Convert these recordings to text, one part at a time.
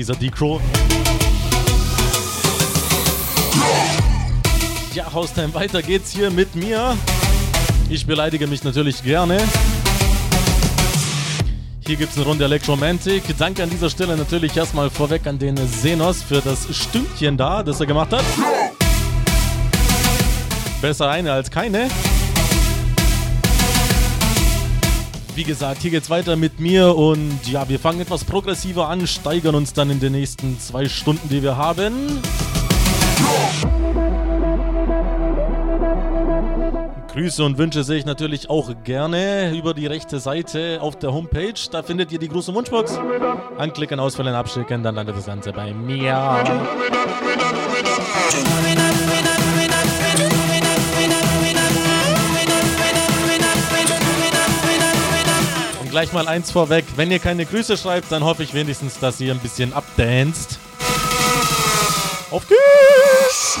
Dieser Decro. Ja, Haustime, weiter geht's hier mit mir. Ich beleidige mich natürlich gerne. Hier gibt es eine Runde Electromantic. Danke an dieser Stelle natürlich erstmal vorweg an den Senos für das Stündchen da, das er gemacht hat. Besser eine als keine. Wie gesagt, hier geht's weiter mit mir und ja, wir fangen etwas progressiver an, steigern uns dann in den nächsten zwei Stunden, die wir haben. Grüße und Wünsche sehe ich natürlich auch gerne über die rechte Seite auf der Homepage. Da findet ihr die große Wunschbox. Anklicken, ausfüllen, abschicken, dann landet das Ganze bei mir. Gleich mal eins vorweg. Wenn ihr keine Grüße schreibt, dann hoffe ich wenigstens, dass ihr ein bisschen abdanzt. Auf geht's!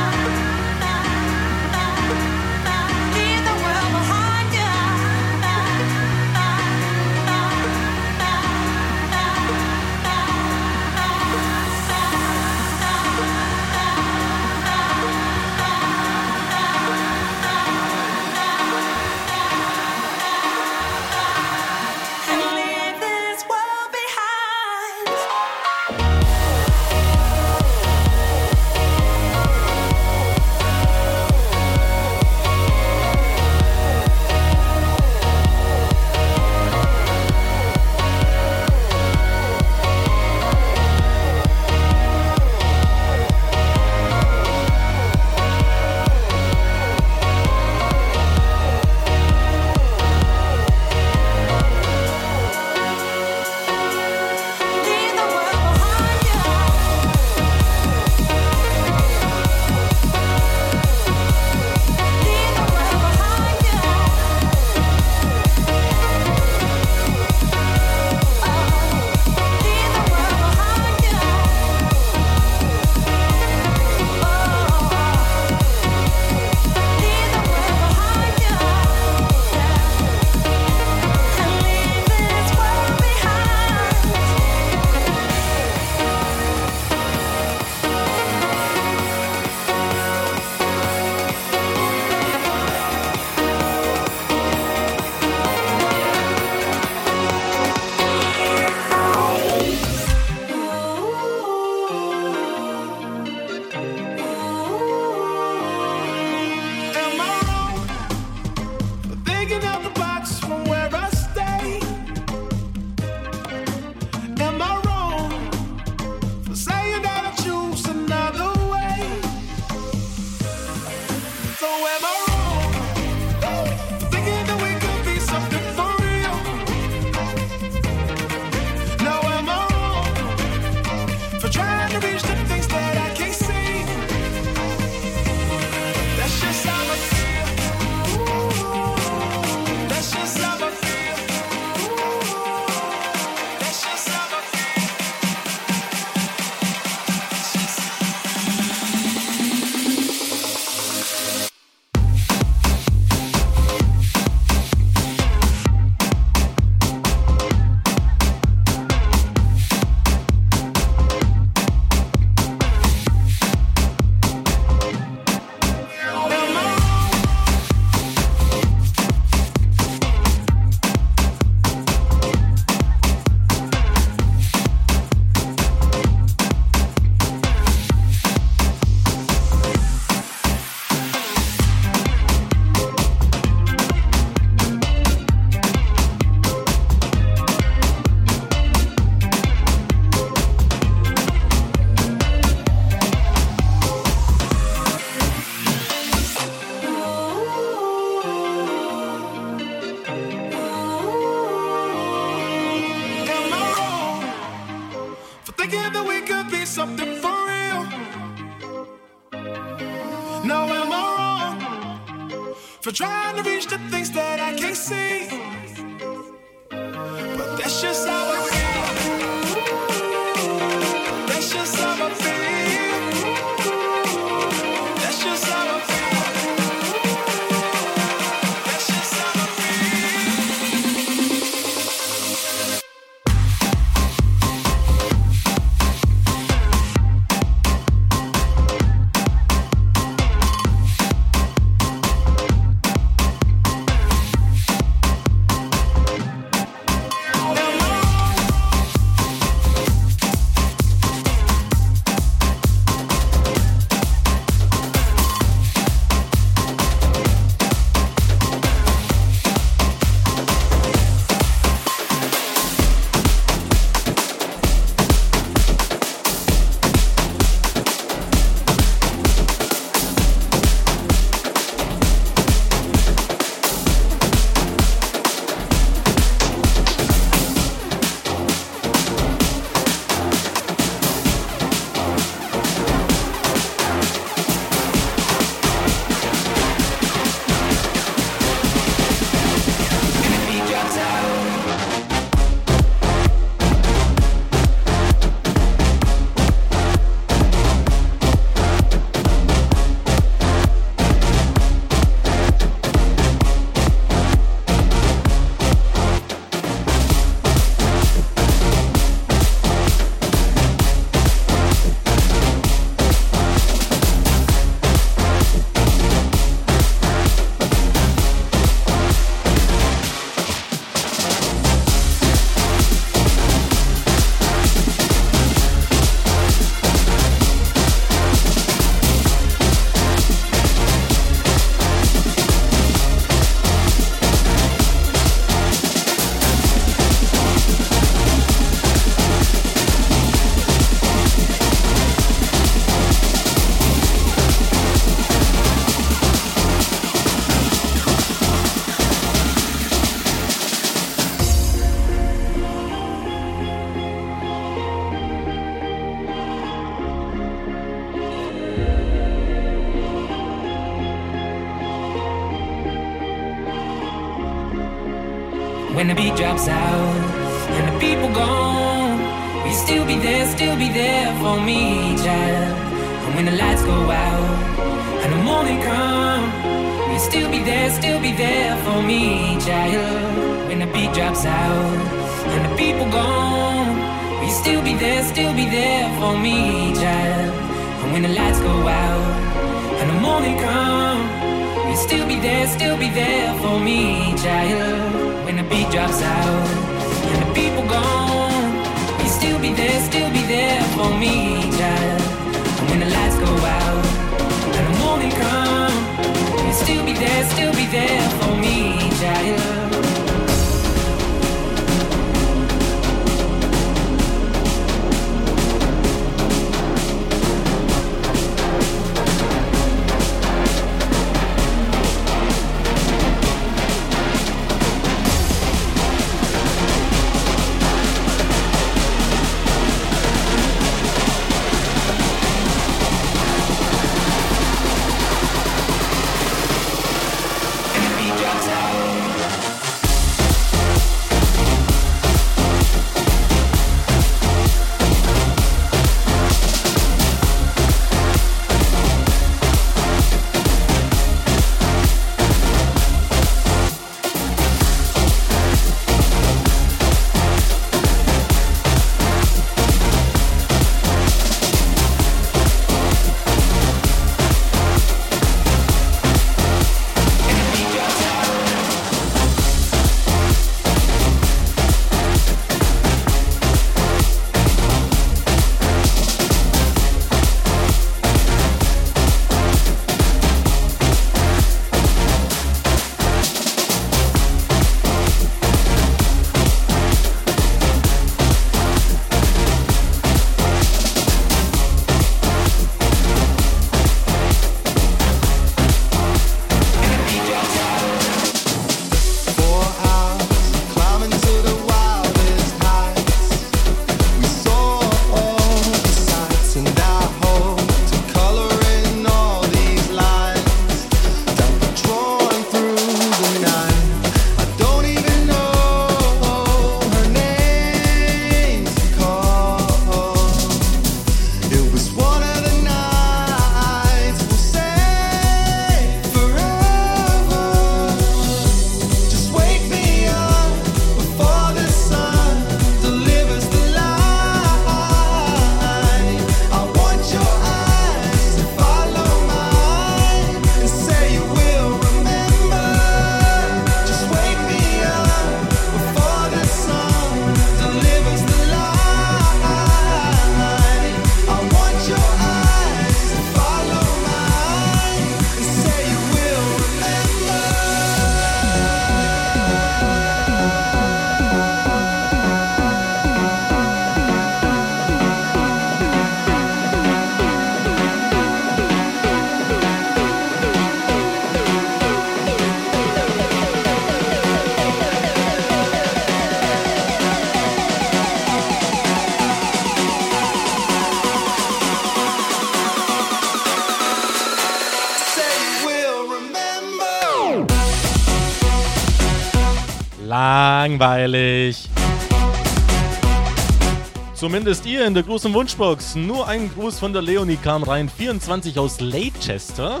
Ihr in der großen Wunschbox. Nur ein Gruß von der Leonie kam rein. 24 aus Leicester.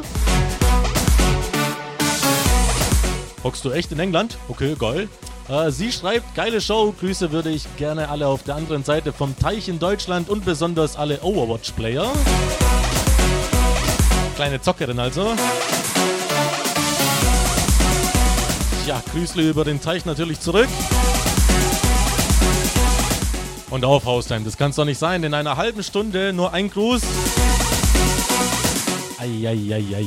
Hockst du echt in England? Okay, geil. Äh, sie schreibt, geile Show, Grüße würde ich gerne alle auf der anderen Seite vom Teich in Deutschland und besonders alle Overwatch-Player. Kleine Zockerin also. Ja, Grüßle über den Teich natürlich zurück. Und auf Haustime, das kann es doch nicht sein. In einer halben Stunde nur ein Gruß. Eieieiei.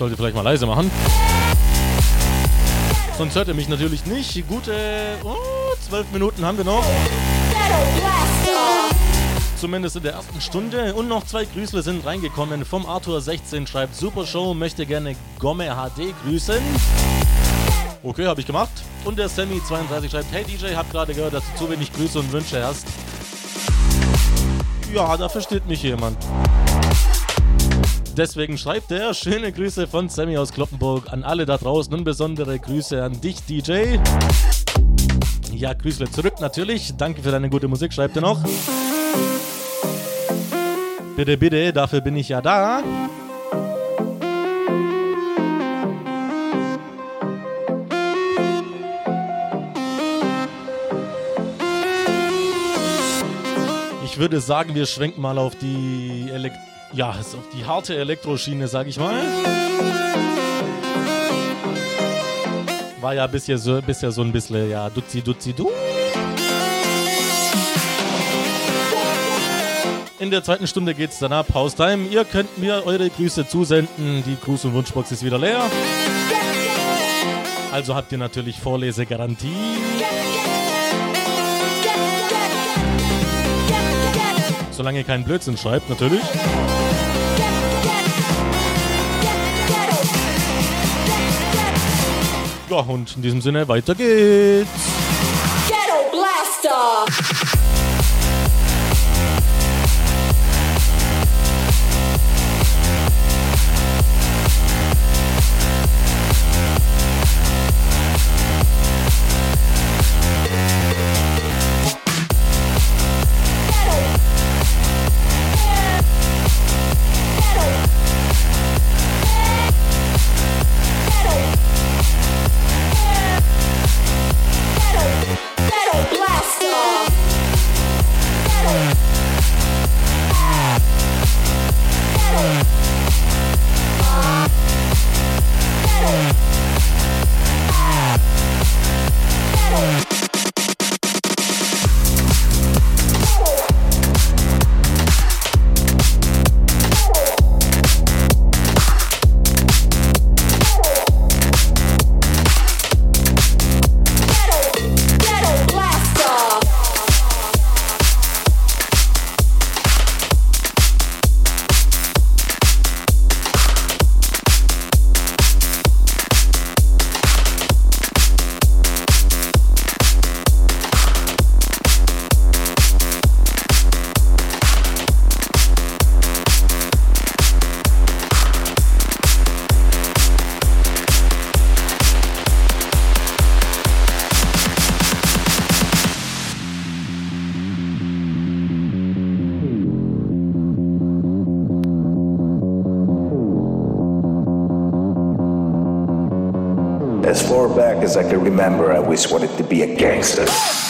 Sollte vielleicht mal leise machen. Sonst hört ihr mich natürlich nicht. Gute oh, zwölf Minuten haben wir noch. Zumindest in der ersten Stunde. Und noch zwei Grüßle sind reingekommen. Vom Arthur16 schreibt Super Show, möchte gerne Gomme HD grüßen. Okay, habe ich gemacht. Und der Sammy32 schreibt, hey DJ, hab gerade gehört, dass du zu wenig Grüße und Wünsche hast. Ja, da versteht mich jemand. Deswegen schreibt er schöne Grüße von Sammy aus Kloppenburg an alle da draußen und besondere Grüße an dich, DJ. Ja, Grüße zurück natürlich. Danke für deine gute Musik, schreibt er noch. Bitte, bitte, dafür bin ich ja da. Ich würde sagen, wir schwenken mal auf die Elektro ja, ist auf die harte Elektroschiene, sag ich mal. War ja bisher so, bisher so ein bisschen, ja, duzi duzi du. In der zweiten Stunde geht's dann ab. Haustime. Ihr könnt mir eure Grüße zusenden. Die Gruß- und Wunschbox ist wieder leer. Also habt ihr natürlich Vorlesegarantie. Solange ihr keinen Blödsinn schreibt, natürlich. Ja, und in diesem Sinne, weiter geht's. Ghetto Blaster! As I can remember, I always wanted to be a gangster.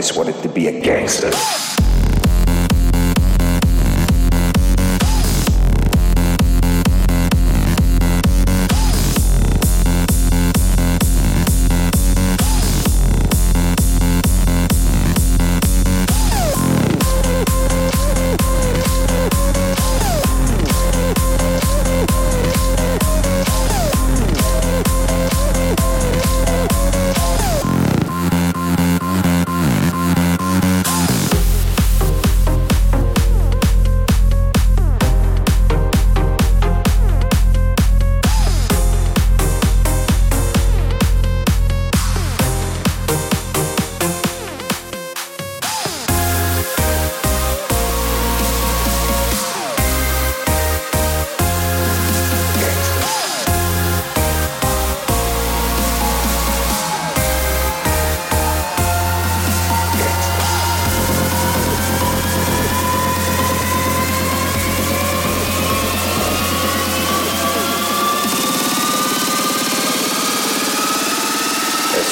is what it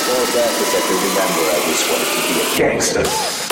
All bad detective remember I was wanted to be a gangster.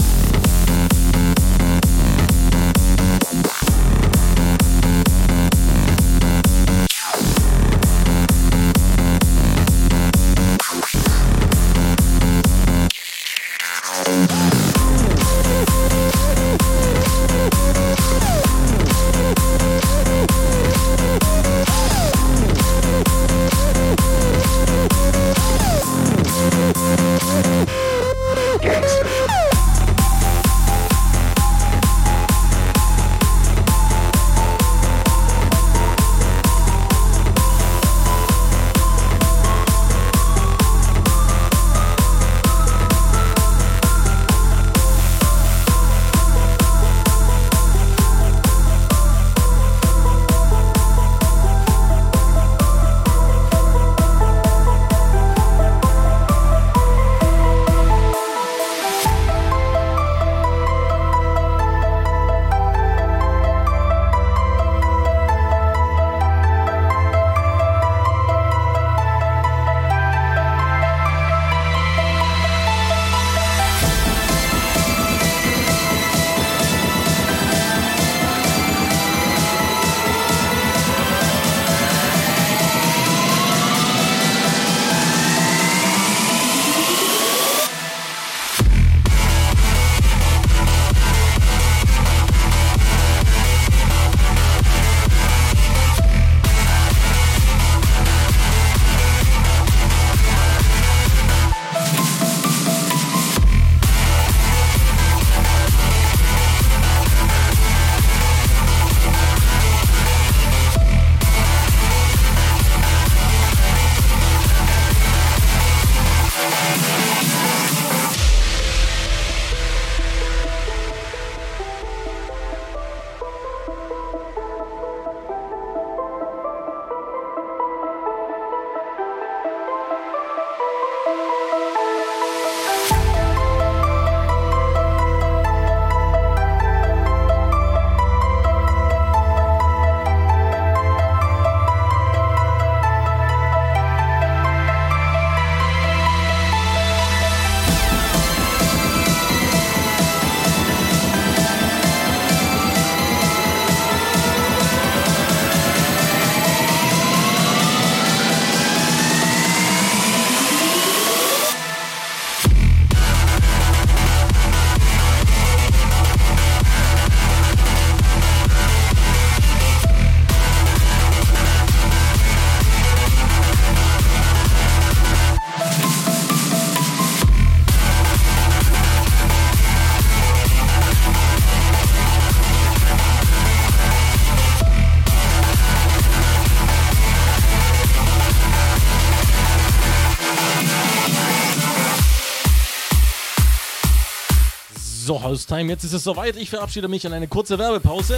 So, Haustime, jetzt ist es soweit. Ich verabschiede mich in eine kurze Werbepause.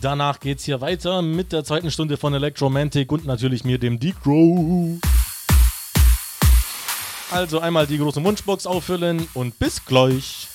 Danach geht's hier weiter mit der zweiten Stunde von Electromantic und natürlich mir, dem Decro. Also einmal die große Wunschbox auffüllen und bis gleich.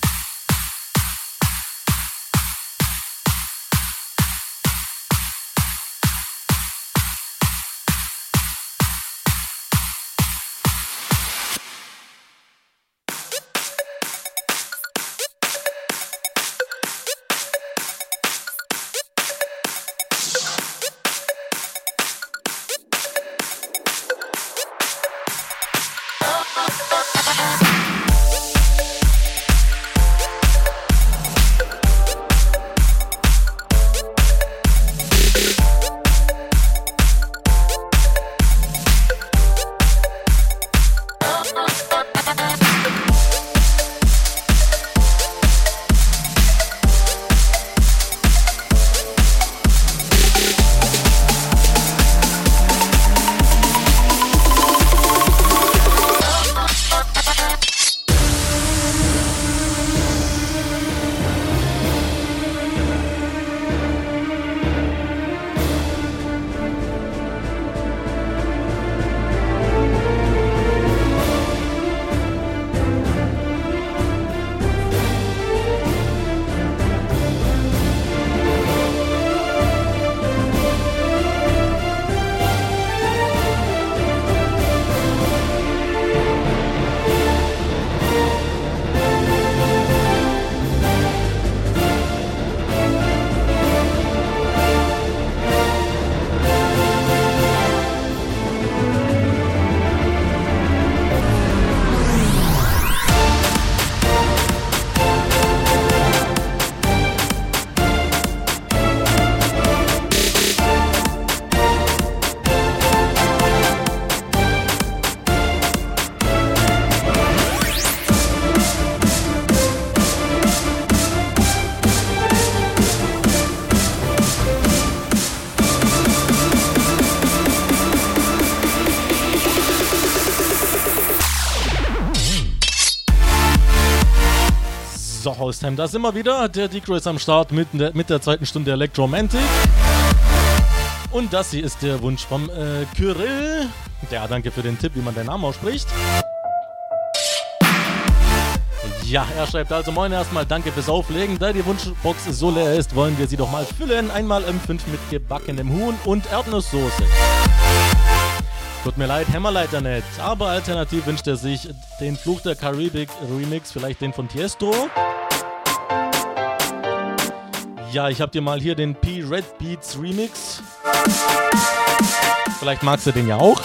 Haustime. Da sind wir wieder. Der Decro ist am Start mit der, mit der zweiten Stunde Electromantic. Und das hier ist der Wunsch vom äh, Kyrill. Ja, danke für den Tipp, wie man den Namen ausspricht. Ja, er schreibt also Moin erstmal, danke fürs Auflegen. Da die Wunschbox so leer ist, wollen wir sie doch mal füllen. Einmal M5 mit gebackenem Huhn und Erdnusssoße. Tut mir leid, Hämmerleiter nicht. Aber alternativ wünscht er sich den Fluch der Karibik Remix, vielleicht den von Tiesto. Ja, ich habe dir mal hier den P Red Beats Remix. Vielleicht magst du den ja auch.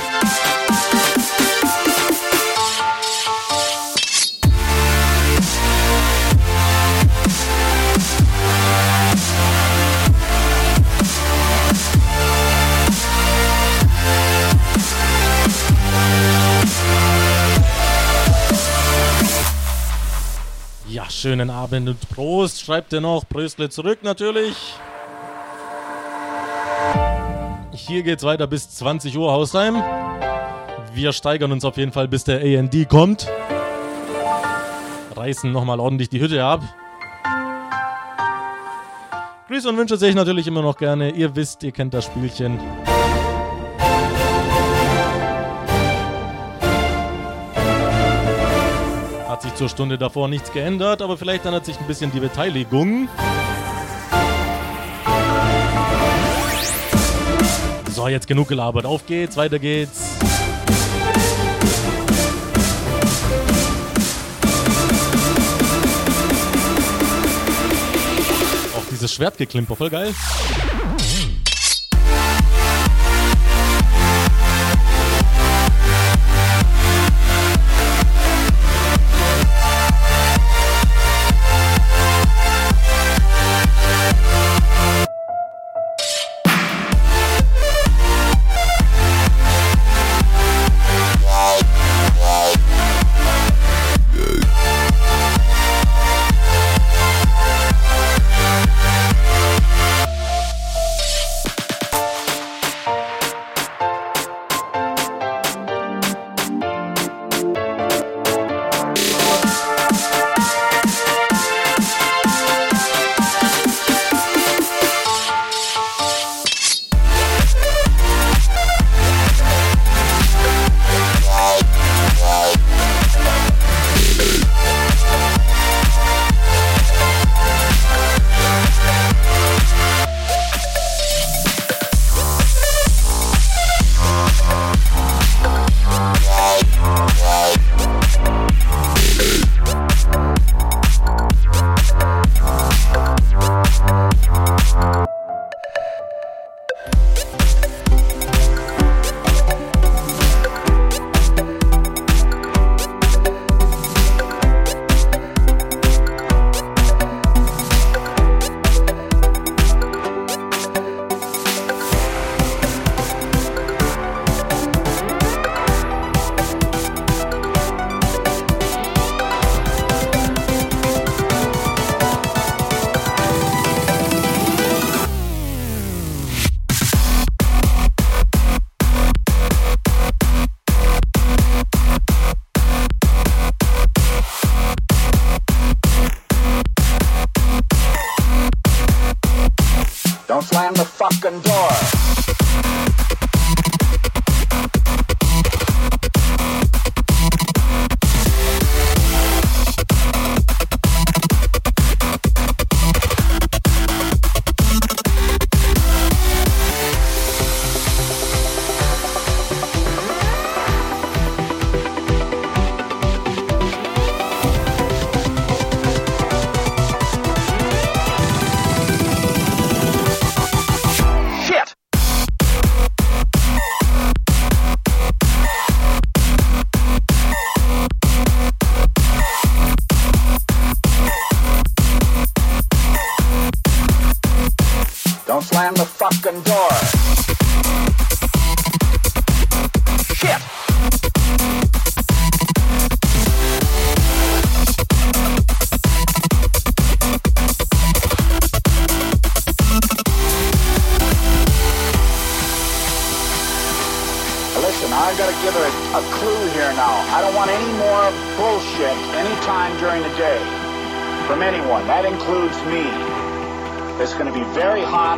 Schönen Abend und Prost, schreibt er noch. Bröstle zurück natürlich. Hier geht's weiter bis 20 Uhr Hausheim. Wir steigern uns auf jeden Fall, bis der AND kommt. Reißen nochmal ordentlich die Hütte ab. Grüße und Wünsche sehe ich natürlich immer noch gerne. Ihr wisst, ihr kennt das Spielchen. Zur Stunde davor nichts geändert, aber vielleicht ändert sich ein bisschen die Beteiligung. So, jetzt genug gelabert. Auf geht's, weiter geht's. Auch dieses Schwertgeklimper, voll geil. Got to give her a, a clue here now. I don't want any more bullshit anytime during the day from anyone. That includes me. It's going to be very hot,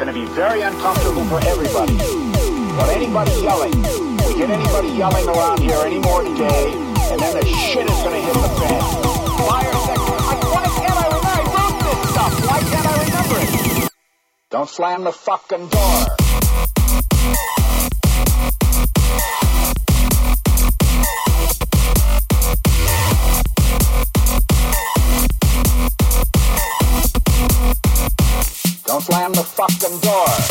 going to be very uncomfortable for everybody. But anybody yelling, we get anybody yelling around here anymore today, and then the shit is going to hit the fan. Fire section. Why can't I remember? I wrote this stuff. Why can't I remember it? Don't slam the fucking door. Fucking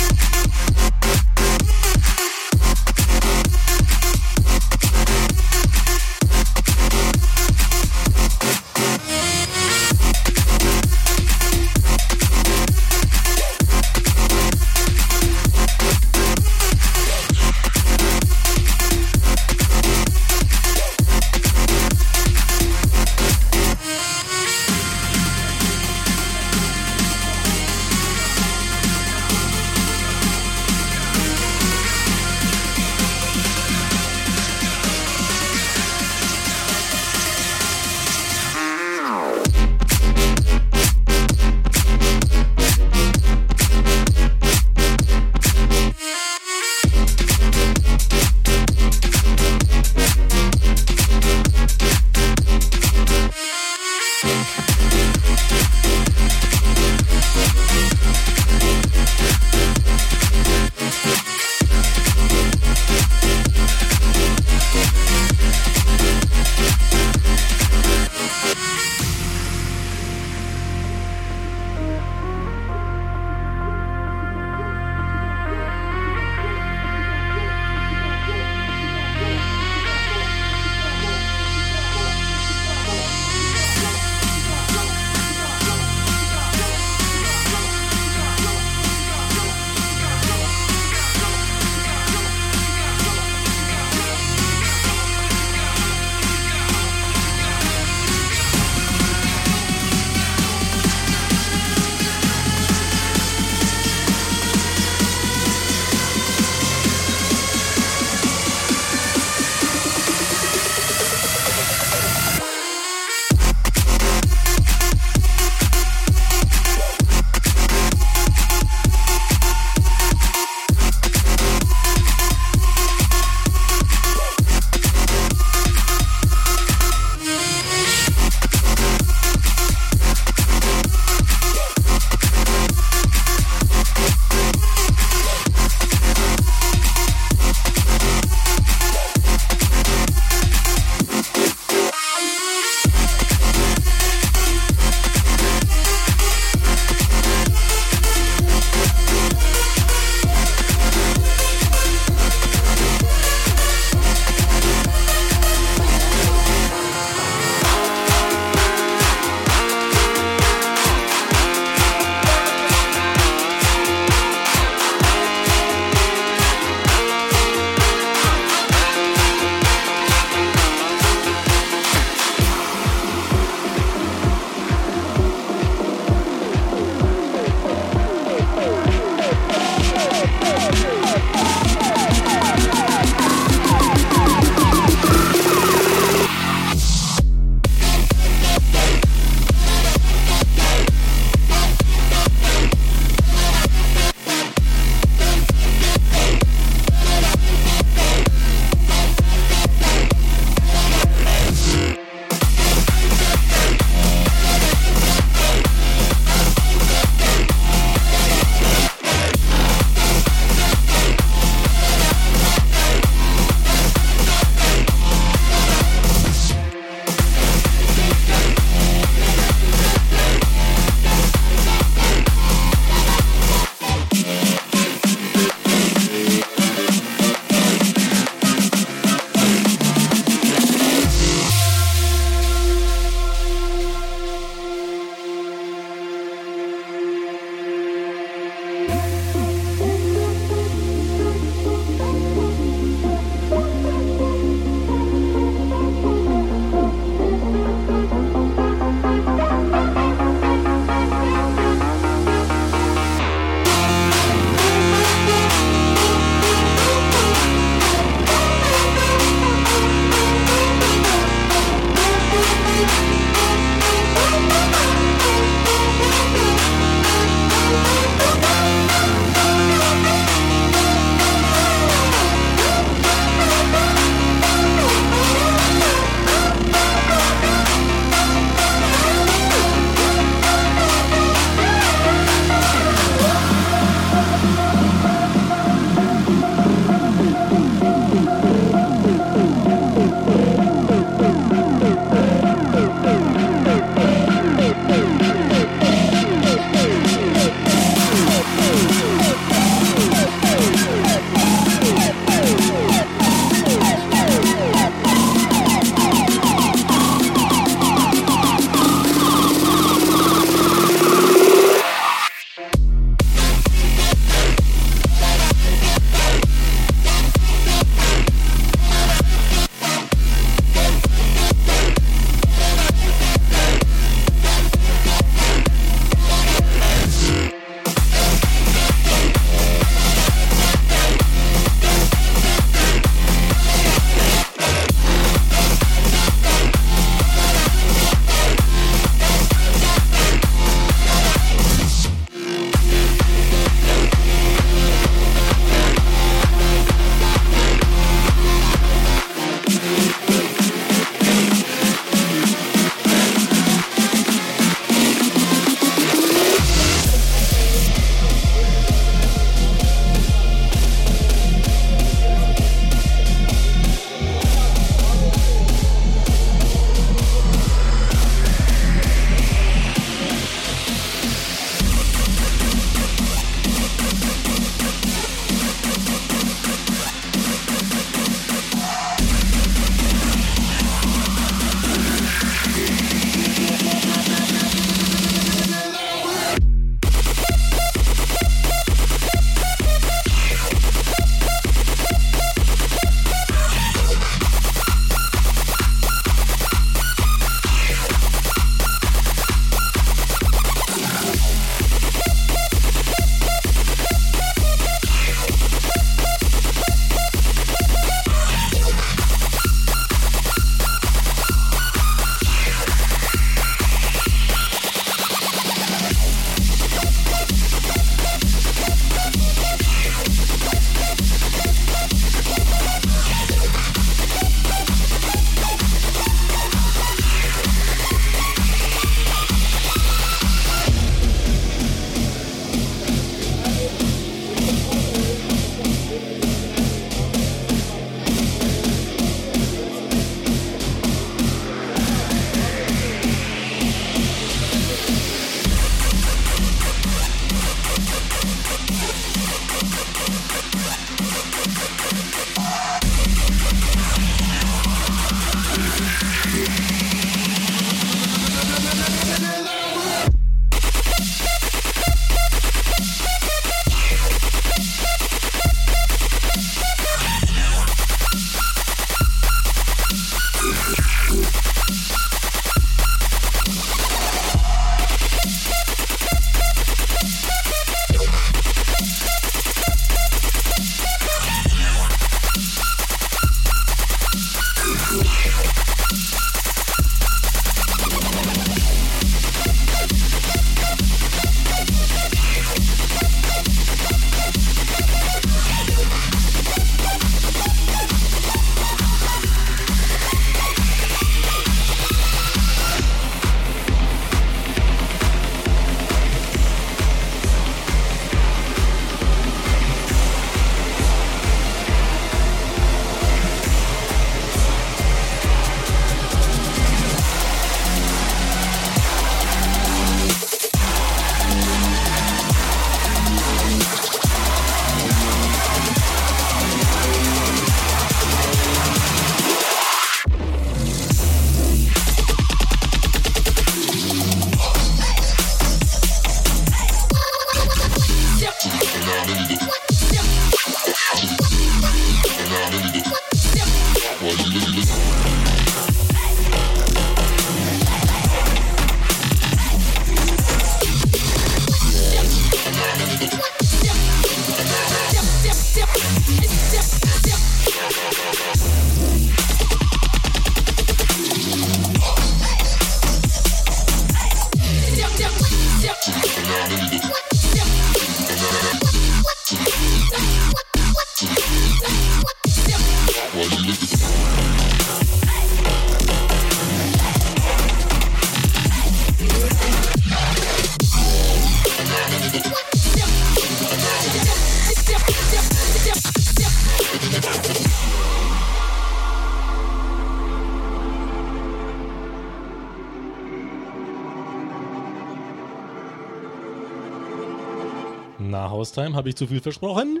Haustime. Habe ich zu viel versprochen?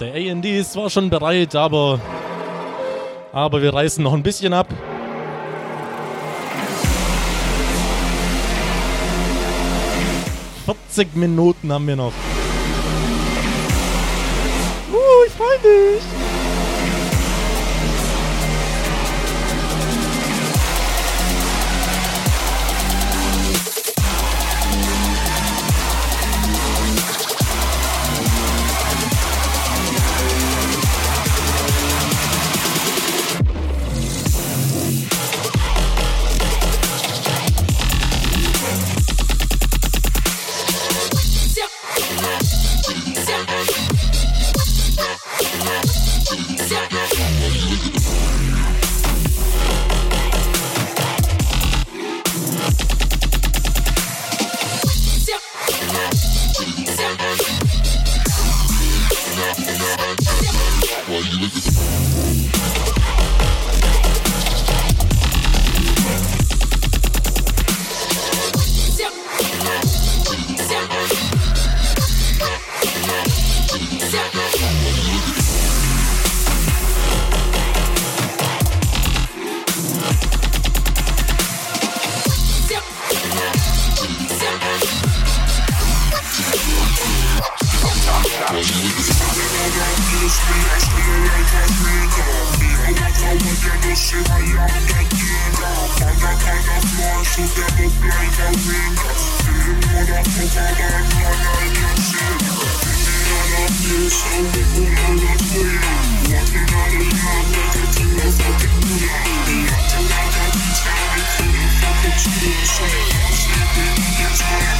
Der AND ist zwar schon bereit, aber, aber wir reißen noch ein bisschen ab. Vierzig Minuten haben wir noch. Uh, ich freue mich.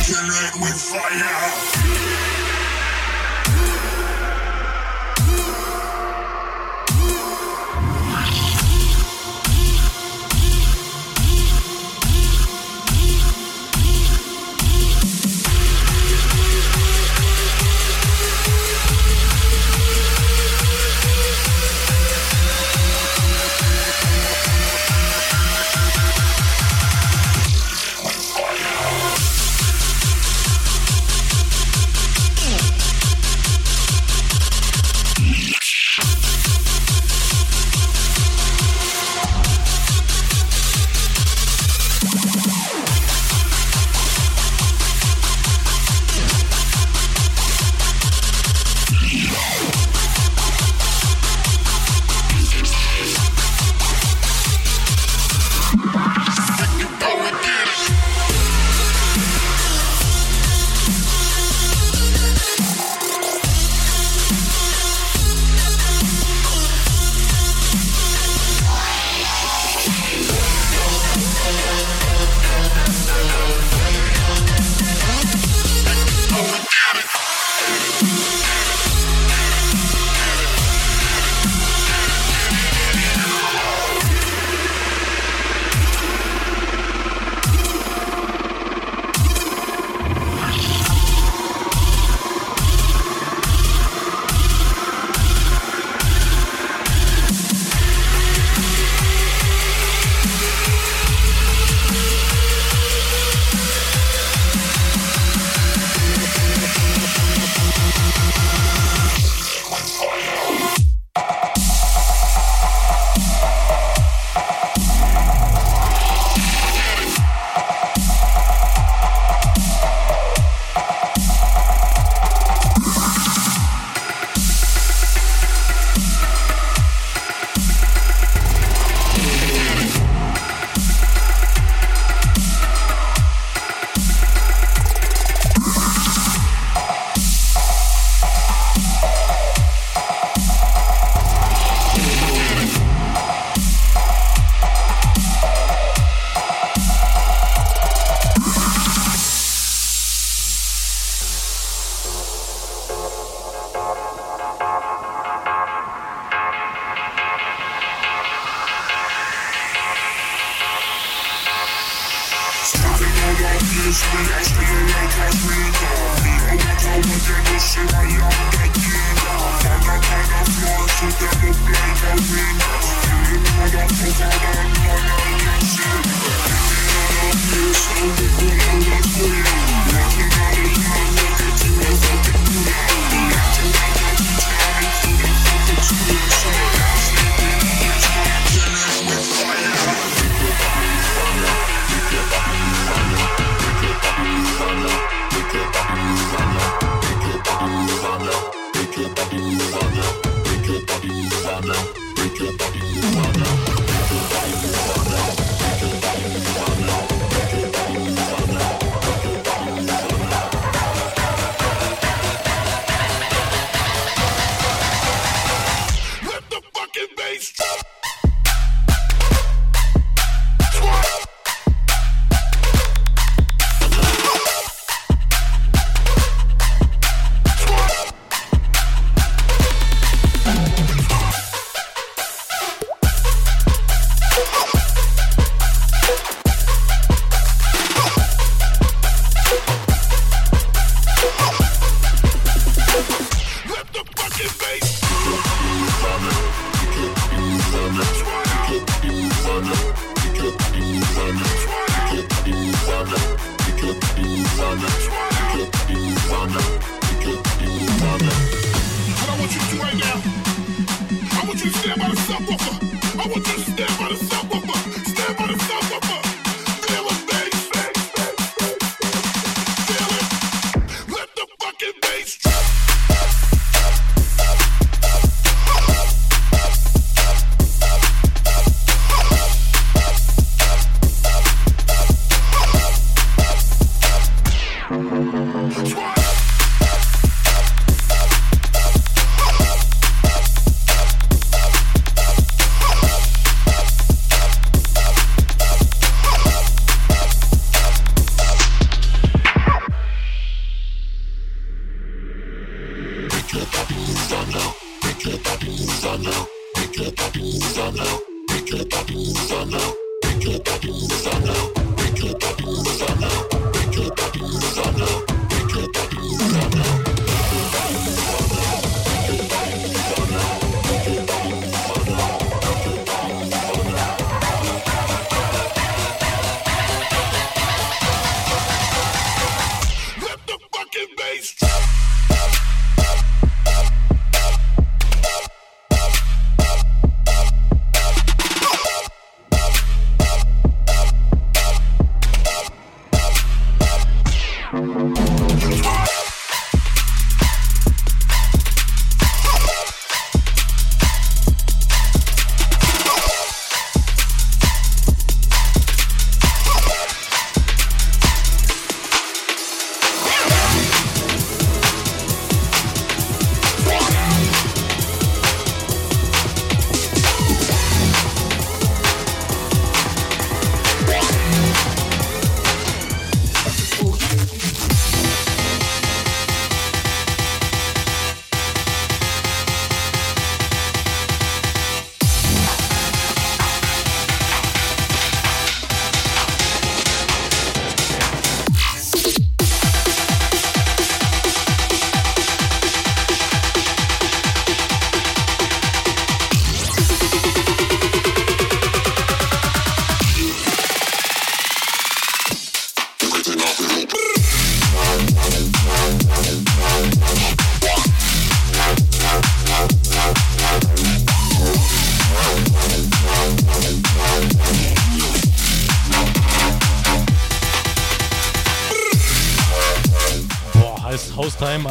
Kill it with fire.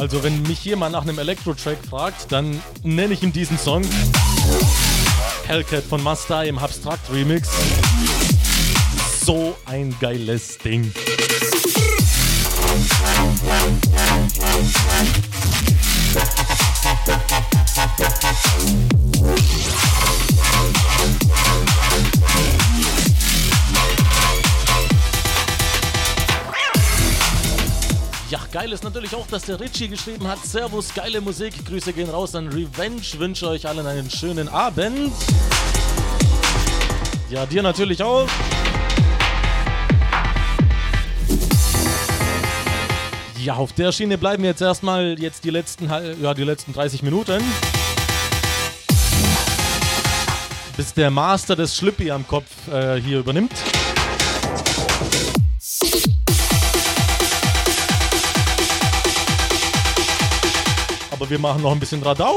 Also wenn mich jemand nach einem Elektro-Track fragt, dann nenne ich ihm diesen Song. Hellcat von Masta im Abstract Remix. So ein geiles Ding. Geil ist natürlich auch, dass der Richie geschrieben hat. Servus, geile Musik. Grüße gehen raus an Revenge. Wünsche euch allen einen schönen Abend. Ja, dir natürlich auch. Ja, auf der Schiene bleiben jetzt erstmal jetzt die letzten, ja, die letzten 30 Minuten. Bis der Master des Schlüppi am Kopf äh, hier übernimmt. Wir machen noch ein bisschen Radau.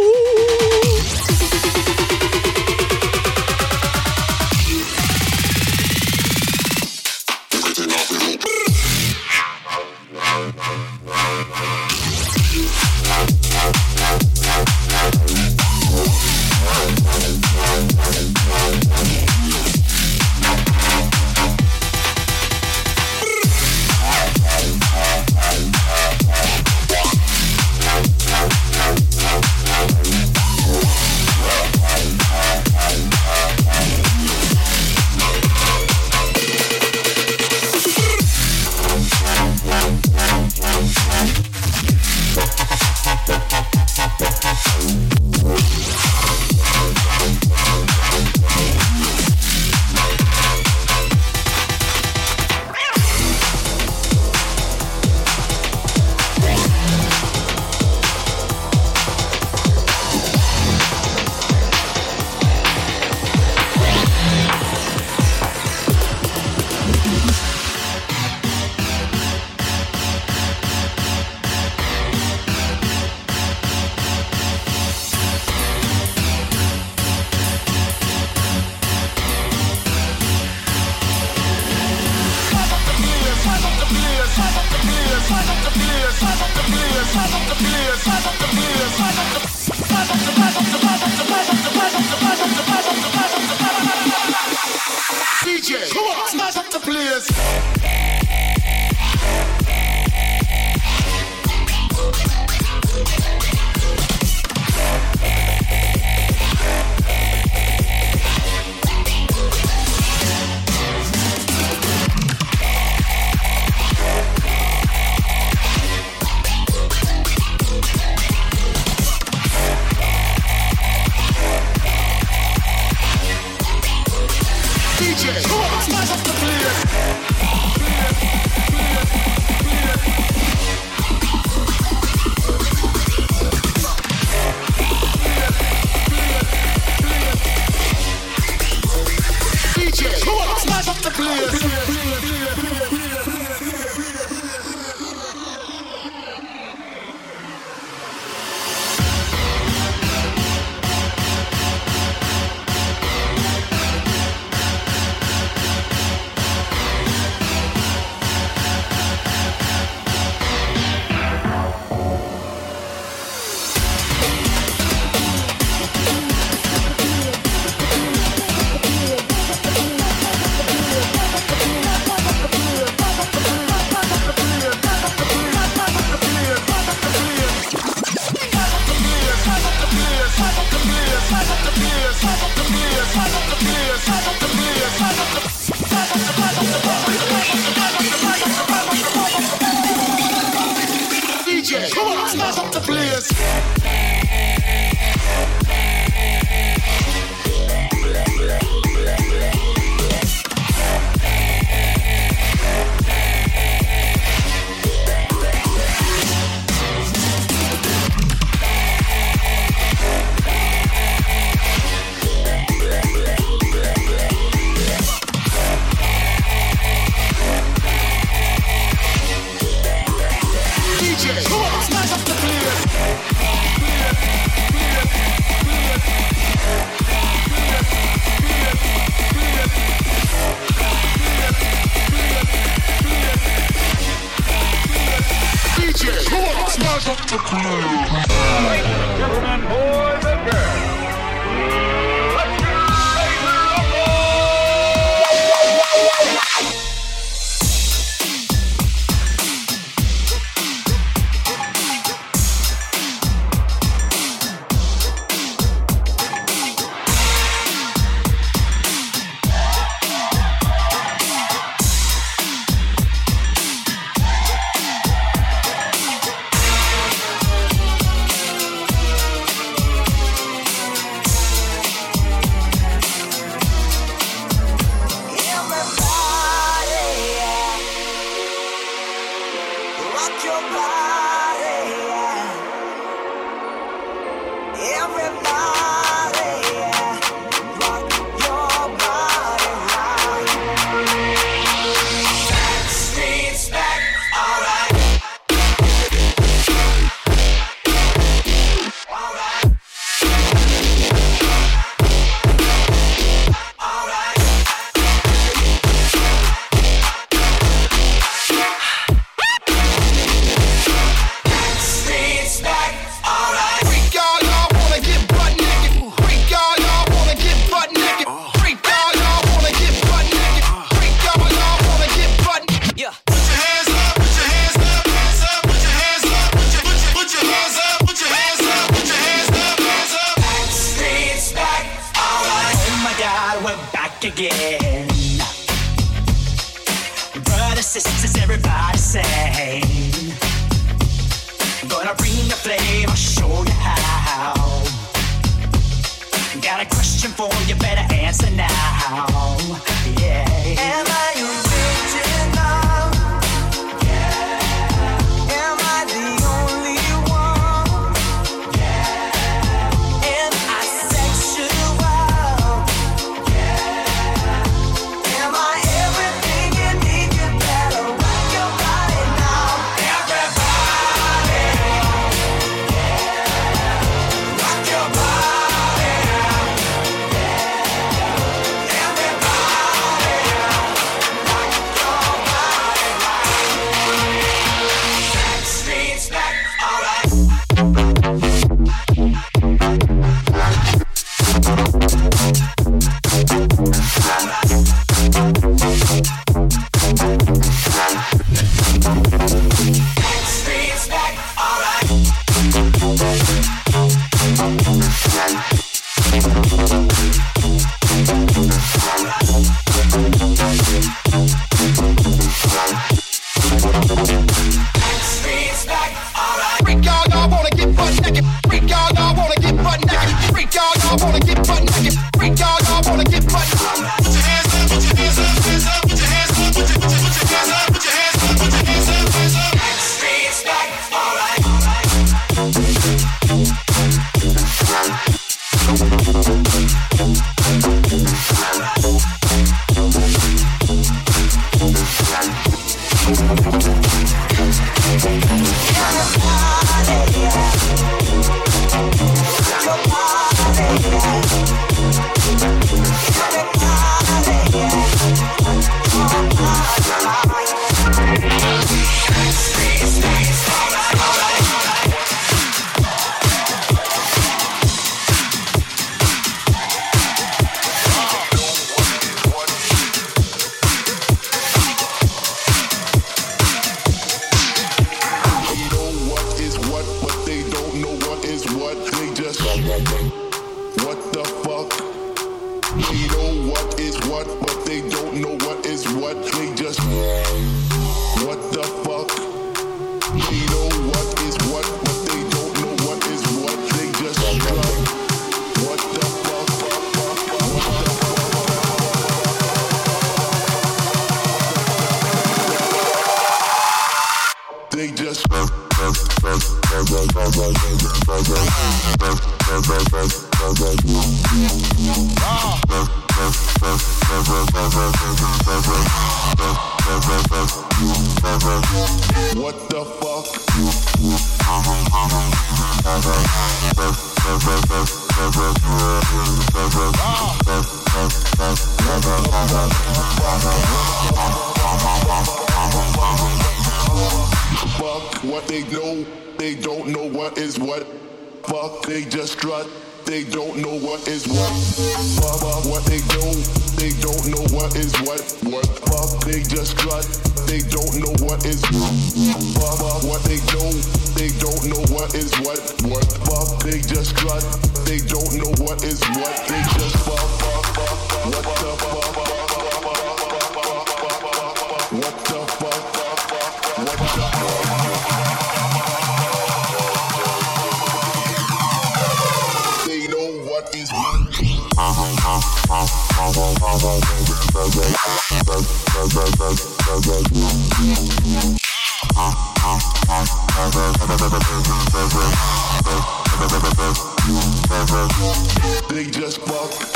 They just fuck.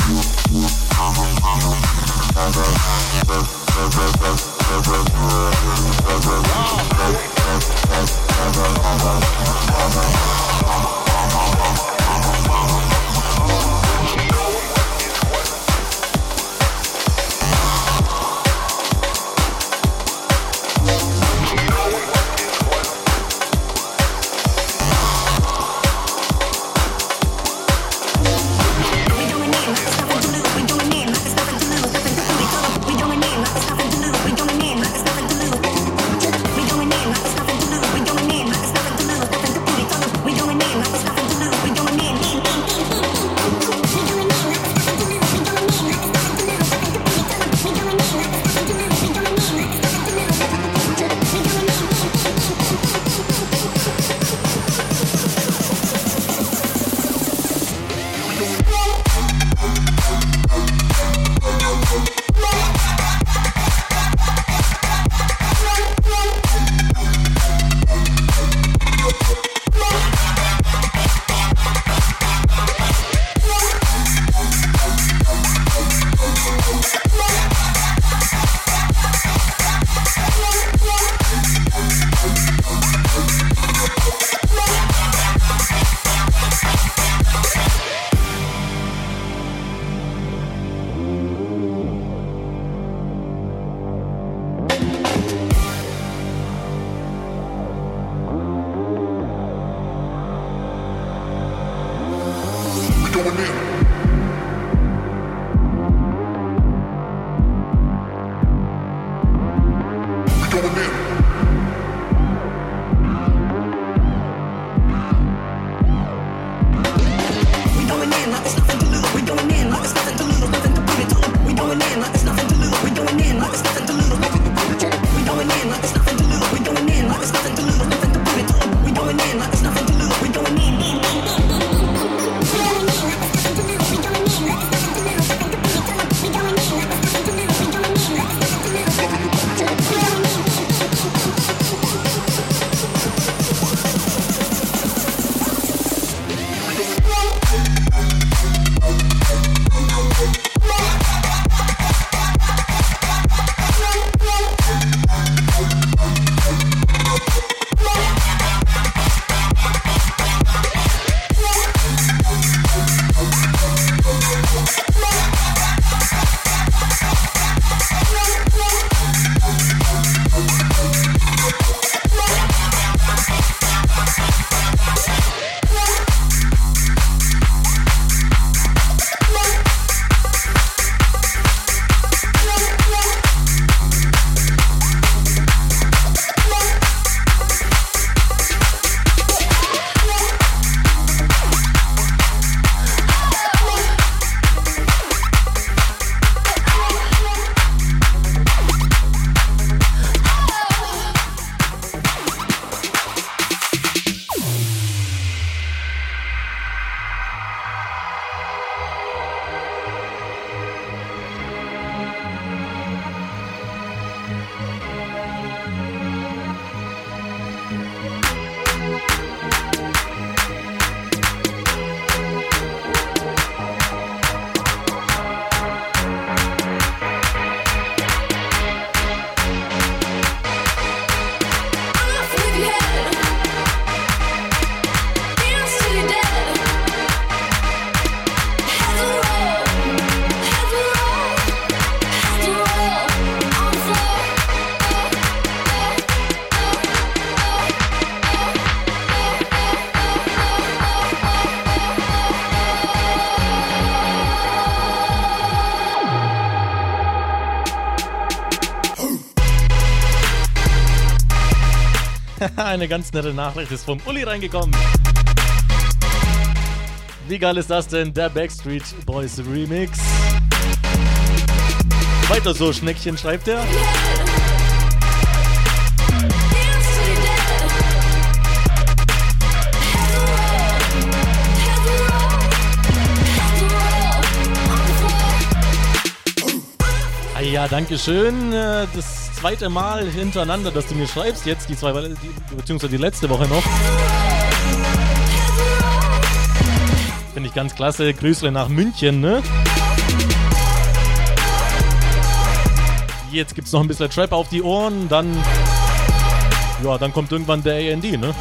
Eine ganz nette Nachricht ist vom Uli reingekommen. Wie geil ist das denn? Der Backstreet Boys Remix. Weiter so, Schneckchen schreibt er. Ah ja, danke schön. Äh, das zweite Mal hintereinander, dass du mir schreibst, jetzt die zwei, beziehungsweise die letzte Woche noch. Finde ich ganz klasse. Grüßle nach München, ne? Jetzt gibt's noch ein bisschen Trap auf die Ohren, dann. Ja, dann kommt irgendwann der AND, ne?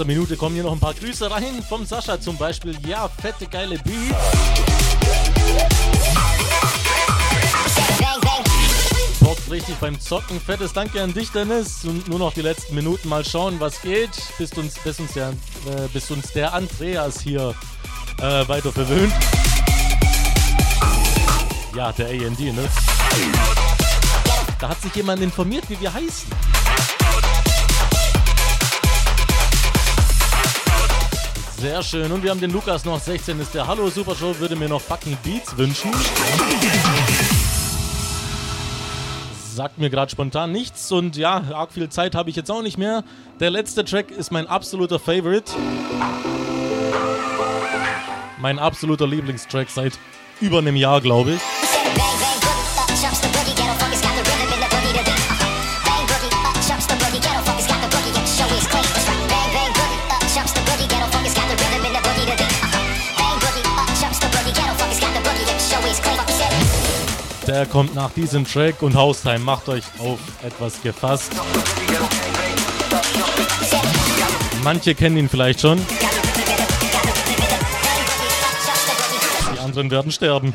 Letzter Minute kommen hier noch ein paar Grüße rein. Vom Sascha zum Beispiel. Ja, fette, geile Beat. Bockt richtig beim Zocken. Fettes Danke an dich, Dennis. Und nur noch die letzten Minuten mal schauen, was geht. Bis uns, bis uns, der, äh, bis uns der Andreas hier äh, weiter verwöhnt. Ja, der AND, ne? Da hat sich jemand informiert, wie wir heißen. Sehr schön. Und wir haben den Lukas noch 16 ist der Hallo Super Show, würde mir noch fucking Beats wünschen. Sagt mir gerade spontan nichts und ja, arg viel Zeit habe ich jetzt auch nicht mehr. Der letzte Track ist mein absoluter Favorite. Mein absoluter Lieblingstrack seit über einem Jahr, glaube ich. Der kommt nach diesem Track und Haustime macht euch auf etwas gefasst. Manche kennen ihn vielleicht schon. Die anderen werden sterben.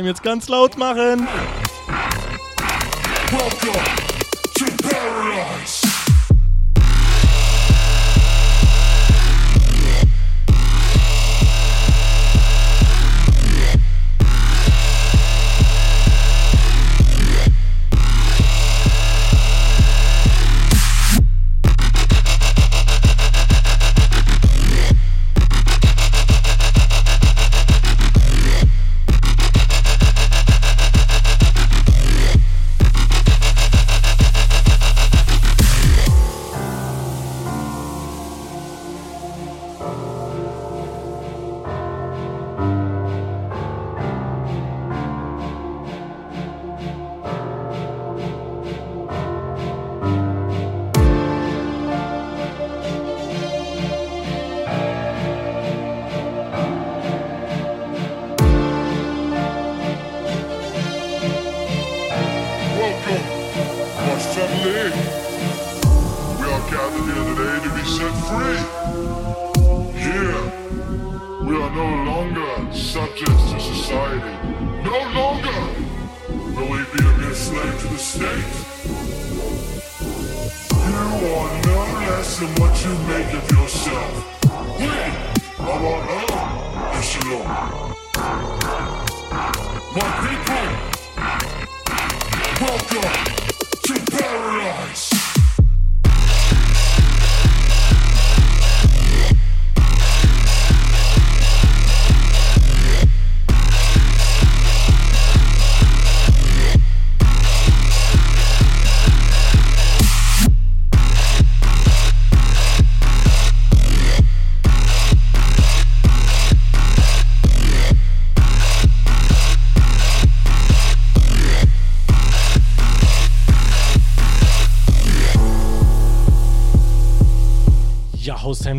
Haustime jetzt ganz laut machen.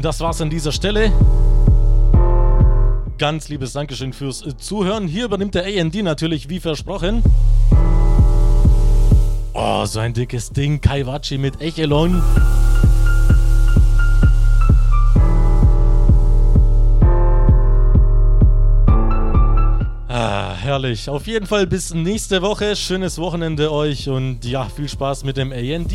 Das war's an dieser Stelle. Ganz liebes Dankeschön fürs äh, Zuhören. Hier übernimmt der AND natürlich wie versprochen. Oh, so ein dickes Ding. Kaiwachi mit Echelon. Ah, herrlich. Auf jeden Fall bis nächste Woche. Schönes Wochenende euch und ja, viel Spaß mit dem AND.